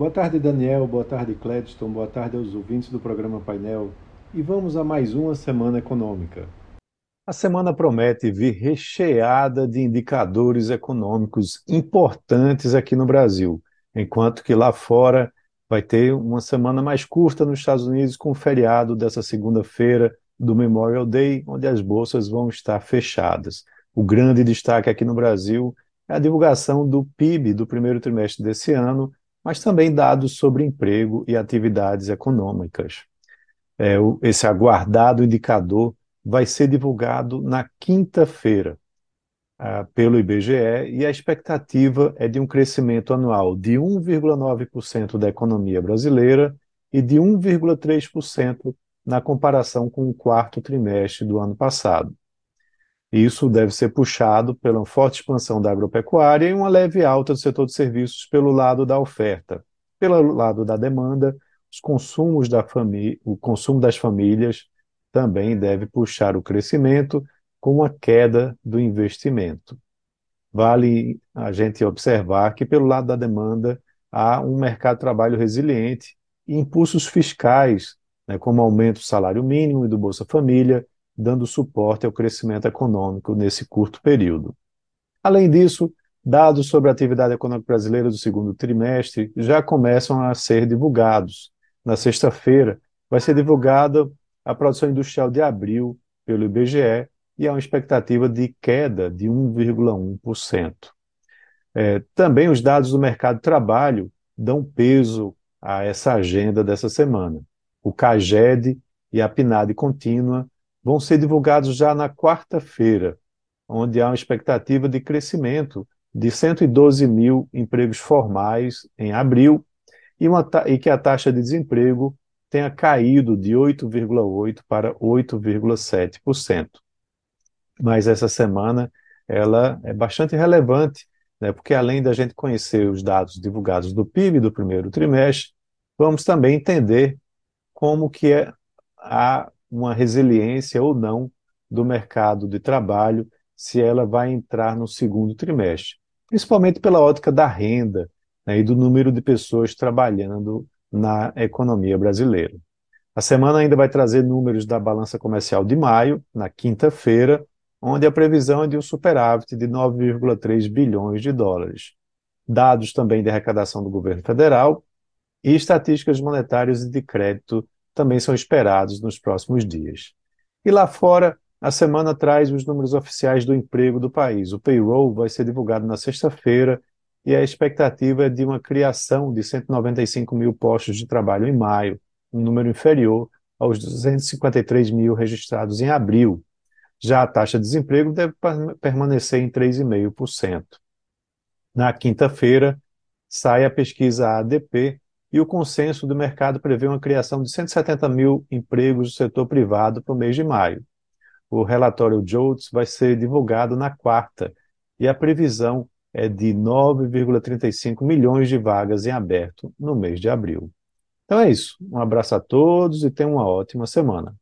Boa tarde, Daniel. Boa tarde, Cledston. Boa tarde aos ouvintes do programa Painel. E vamos a mais uma semana econômica. A semana promete vir recheada de indicadores econômicos importantes aqui no Brasil, enquanto que lá fora vai ter uma semana mais curta nos Estados Unidos com o feriado dessa segunda-feira do Memorial Day, onde as bolsas vão estar fechadas. O grande destaque aqui no Brasil é a divulgação do PIB do primeiro trimestre desse ano, mas também dados sobre emprego e atividades econômicas. É, esse aguardado indicador vai ser divulgado na quinta-feira ah, pelo IBGE e a expectativa é de um crescimento anual de 1,9% da economia brasileira e de 1,3% na comparação com o quarto trimestre do ano passado. Isso deve ser puxado pela forte expansão da agropecuária e uma leve alta do setor de serviços pelo lado da oferta. Pelo lado da demanda, os consumos da família, o consumo das famílias também deve puxar o crescimento com a queda do investimento. Vale a gente observar que, pelo lado da demanda, há um mercado de trabalho resiliente e impulsos fiscais, né, como aumento do salário mínimo e do Bolsa Família, dando suporte ao crescimento econômico nesse curto período. Além disso, dados sobre a atividade econômica brasileira do segundo trimestre já começam a ser divulgados. Na sexta-feira, vai ser divulgada a produção industrial de abril pelo IBGE e há uma expectativa de queda de 1,1%. É, também os dados do mercado de trabalho dão peso a essa agenda dessa semana. O CAGED e a PNAD contínua vão ser divulgados já na quarta-feira, onde há uma expectativa de crescimento de 112 mil empregos formais em abril e, uma, e que a taxa de desemprego tenha caído de 8,8% para 8,7%. Mas essa semana ela é bastante relevante, né, porque além da gente conhecer os dados divulgados do PIB do primeiro trimestre, vamos também entender como que é a uma resiliência ou não do mercado de trabalho se ela vai entrar no segundo trimestre, principalmente pela ótica da renda né, e do número de pessoas trabalhando na economia brasileira. A semana ainda vai trazer números da balança comercial de maio, na quinta-feira, onde a previsão é de um superávit de 9,3 bilhões de dólares. Dados também de arrecadação do governo federal e estatísticas monetárias e de crédito também são esperados nos próximos dias. E lá fora, a semana traz os números oficiais do emprego do país. O payroll vai ser divulgado na sexta-feira e a expectativa é de uma criação de 195 mil postos de trabalho em maio, um número inferior aos 253 mil registrados em abril. Já a taxa de desemprego deve permanecer em 3,5%. Na quinta-feira, sai a pesquisa ADP, e o consenso do mercado prevê uma criação de 170 mil empregos do setor privado para o mês de maio. O relatório JOLTS vai ser divulgado na quarta e a previsão é de 9,35 milhões de vagas em aberto no mês de abril. Então é isso. Um abraço a todos e tenham uma ótima semana.